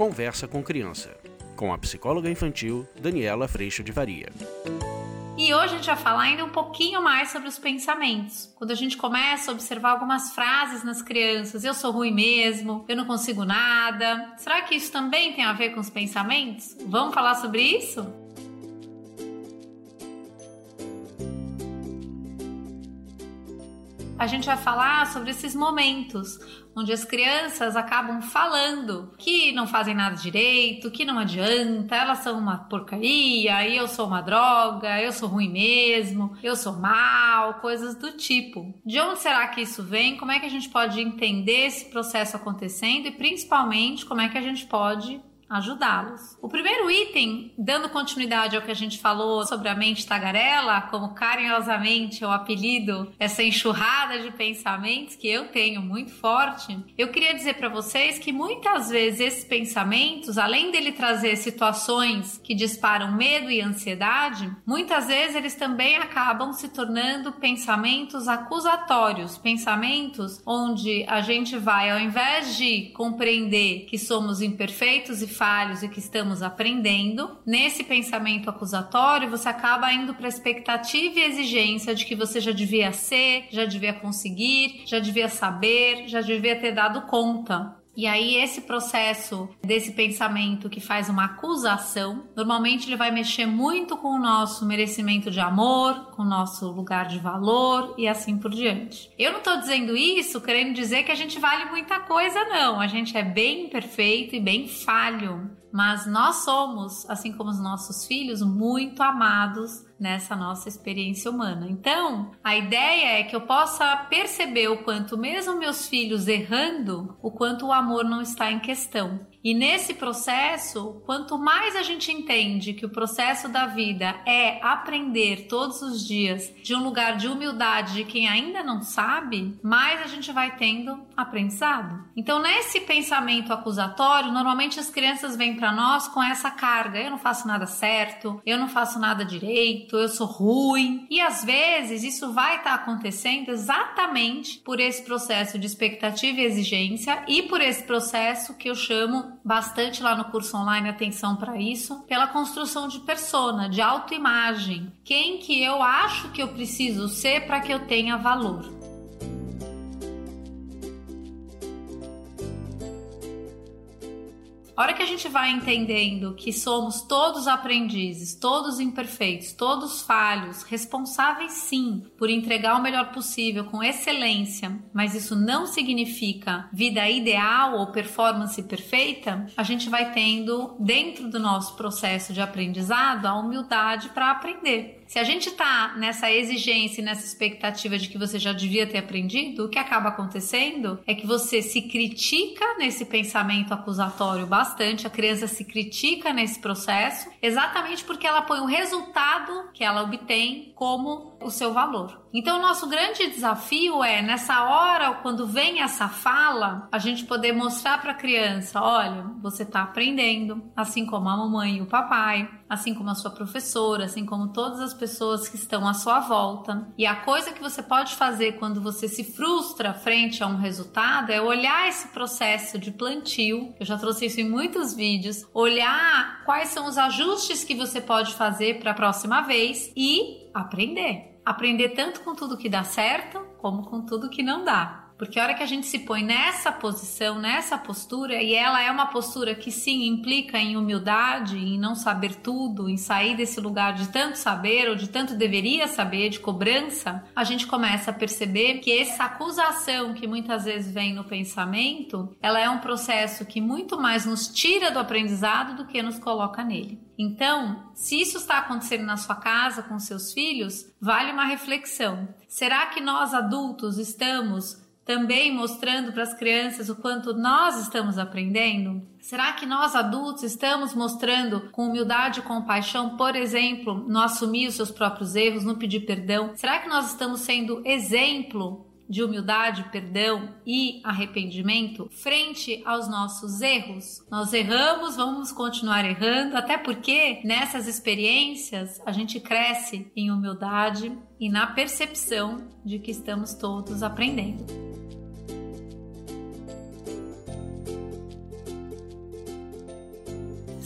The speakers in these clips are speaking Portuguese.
Conversa com Criança, com a psicóloga infantil Daniela Freixo de Varia. E hoje a gente vai falar ainda um pouquinho mais sobre os pensamentos. Quando a gente começa a observar algumas frases nas crianças, eu sou ruim mesmo, eu não consigo nada. Será que isso também tem a ver com os pensamentos? Vamos falar sobre isso? A gente vai falar sobre esses momentos onde as crianças acabam falando que não fazem nada direito, que não adianta, elas são uma porcaria, eu sou uma droga, eu sou ruim mesmo, eu sou mal, coisas do tipo. De onde será que isso vem? Como é que a gente pode entender esse processo acontecendo e principalmente como é que a gente pode ajudá-los. O primeiro item, dando continuidade ao que a gente falou sobre a mente tagarela, como carinhosamente o apelido, essa enxurrada de pensamentos que eu tenho muito forte, eu queria dizer para vocês que muitas vezes esses pensamentos, além dele trazer situações que disparam medo e ansiedade, muitas vezes eles também acabam se tornando pensamentos acusatórios, pensamentos onde a gente vai, ao invés de compreender que somos imperfeitos e falhos e que estamos aprendendo, nesse pensamento acusatório, você acaba indo para a expectativa e exigência de que você já devia ser, já devia conseguir, já devia saber, já devia ter dado conta. E aí esse processo desse pensamento que faz uma acusação, normalmente ele vai mexer muito com o nosso merecimento de amor, com o nosso lugar de valor e assim por diante. Eu não estou dizendo isso querendo dizer que a gente vale muita coisa não, a gente é bem perfeito e bem falho, mas nós somos, assim como os nossos filhos, muito amados nessa nossa experiência humana. Então, a ideia é que eu possa perceber o quanto, mesmo meus filhos errando, o quanto o amor não está em questão. E nesse processo, quanto mais a gente entende que o processo da vida é aprender todos os dias de um lugar de humildade de quem ainda não sabe, mais a gente vai tendo aprendizado. Então, nesse pensamento acusatório, normalmente as crianças vêm para nós com essa carga: eu não faço nada certo, eu não faço nada direito, eu sou ruim. E às vezes isso vai estar tá acontecendo exatamente por esse processo de expectativa e exigência e por esse processo que eu chamo bastante lá no curso online atenção para isso, pela construção de persona, de autoimagem. Quem que eu acho que eu preciso ser para que eu tenha valor? A hora que a gente vai entendendo que somos todos aprendizes, todos imperfeitos, todos falhos, responsáveis sim por entregar o melhor possível com excelência, mas isso não significa vida ideal ou performance perfeita, a gente vai tendo dentro do nosso processo de aprendizado a humildade para aprender. Se a gente tá nessa exigência, nessa expectativa de que você já devia ter aprendido, o que acaba acontecendo é que você se critica nesse pensamento acusatório bastante, a criança se critica nesse processo, exatamente porque ela põe o resultado que ela obtém como o seu valor. Então, o nosso grande desafio é, nessa hora, quando vem essa fala, a gente poder mostrar para a criança: olha, você está aprendendo, assim como a mamãe e o papai, assim como a sua professora, assim como todas as pessoas que estão à sua volta. E a coisa que você pode fazer quando você se frustra frente a um resultado é olhar esse processo de plantio. Eu já trouxe isso em muitos vídeos. Olhar quais são os ajustes que você pode fazer para a próxima vez e aprender. Aprender tanto com tudo que dá certo como com tudo que não dá. Porque a hora que a gente se põe nessa posição, nessa postura, e ela é uma postura que sim implica em humildade, em não saber tudo, em sair desse lugar de tanto saber ou de tanto deveria saber, de cobrança, a gente começa a perceber que essa acusação que muitas vezes vem no pensamento, ela é um processo que muito mais nos tira do aprendizado do que nos coloca nele. Então, se isso está acontecendo na sua casa com seus filhos, vale uma reflexão. Será que nós adultos estamos também mostrando para as crianças o quanto nós estamos aprendendo? Será que nós adultos estamos mostrando com humildade e compaixão, por exemplo, no assumir os seus próprios erros, no pedir perdão? Será que nós estamos sendo exemplo de humildade, perdão e arrependimento frente aos nossos erros. Nós erramos, vamos continuar errando, até porque nessas experiências a gente cresce em humildade e na percepção de que estamos todos aprendendo.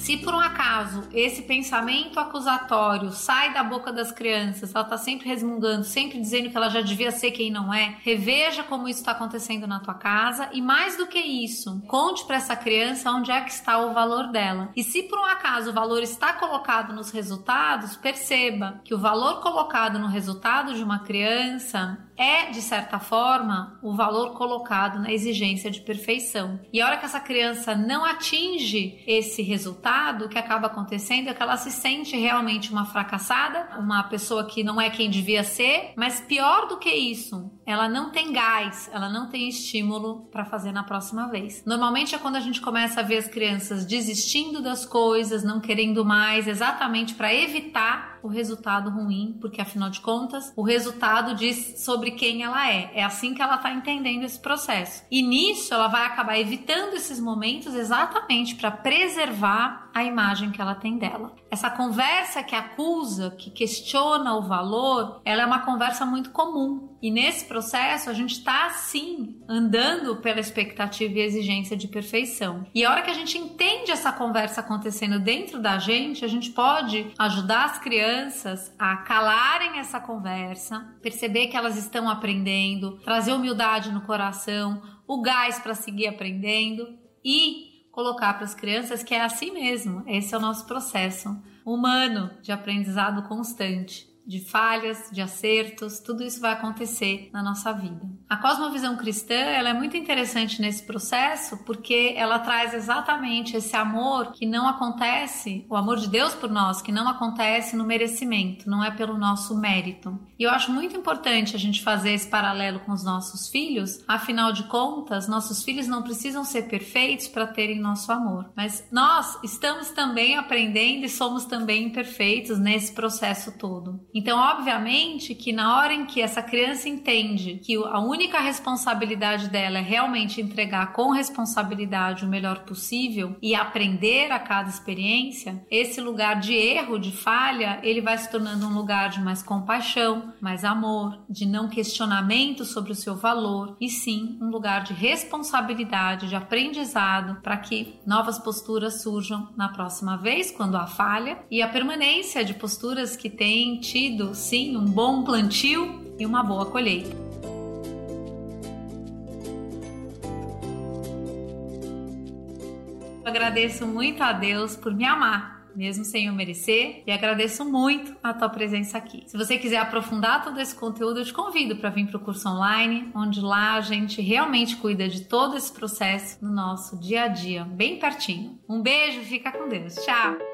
Se por um acaso esse pensamento acusatório sai da boca das crianças, ela está sempre resmungando, sempre dizendo que ela já devia ser quem não é, reveja como isso está acontecendo na tua casa e mais do que isso, conte para essa criança onde é que está o valor dela. E se por um acaso o valor está colocado nos resultados, perceba que o valor colocado no resultado de uma criança é, de certa forma, o valor colocado na exigência de perfeição. E a hora que essa criança não atinge esse resultado, o que acaba acontecendo é que ela se sente realmente uma fracassada, uma pessoa que não é quem devia ser, mas pior do que isso, ela não tem gás, ela não tem estímulo para fazer na próxima vez. Normalmente é quando a gente começa a ver as crianças desistindo das coisas, não querendo mais, exatamente para evitar o resultado ruim, porque afinal de contas, o resultado diz sobre quem ela é. É assim que ela está entendendo esse processo. E nisso ela vai acabar evitando esses momentos exatamente para preservar a imagem que ela tem dela. Essa conversa que acusa, que questiona o valor, ela é uma conversa muito comum. E nesse processo a gente está sim andando pela expectativa e exigência de perfeição. E a hora que a gente entende essa conversa acontecendo dentro da gente, a gente pode ajudar as crianças a calarem essa conversa, perceber que elas estão aprendendo, trazer humildade no coração, o gás para seguir aprendendo e colocar para as crianças que é assim mesmo. Esse é o nosso processo humano de aprendizado constante de falhas, de acertos, tudo isso vai acontecer na nossa vida. A cosmovisão cristã, ela é muito interessante nesse processo porque ela traz exatamente esse amor que não acontece, o amor de Deus por nós, que não acontece no merecimento, não é pelo nosso mérito. E eu acho muito importante a gente fazer esse paralelo com os nossos filhos, afinal de contas, nossos filhos não precisam ser perfeitos para terem nosso amor, mas nós estamos também aprendendo e somos também imperfeitos nesse processo todo. Então, obviamente que na hora em que essa criança entende que a única responsabilidade dela é realmente entregar com responsabilidade o melhor possível e aprender a cada experiência, esse lugar de erro, de falha, ele vai se tornando um lugar de mais compaixão, mais amor, de não questionamento sobre o seu valor e sim um lugar de responsabilidade, de aprendizado para que novas posturas surjam na próxima vez quando há falha e a permanência de posturas que têm tido sim, um bom plantio e uma boa colheita. Agradeço muito a Deus por me amar, mesmo sem eu merecer, e agradeço muito a tua presença aqui. Se você quiser aprofundar todo esse conteúdo, eu te convido para vir para o curso online, onde lá a gente realmente cuida de todo esse processo no nosso dia a dia, bem pertinho. Um beijo, fica com Deus. Tchau!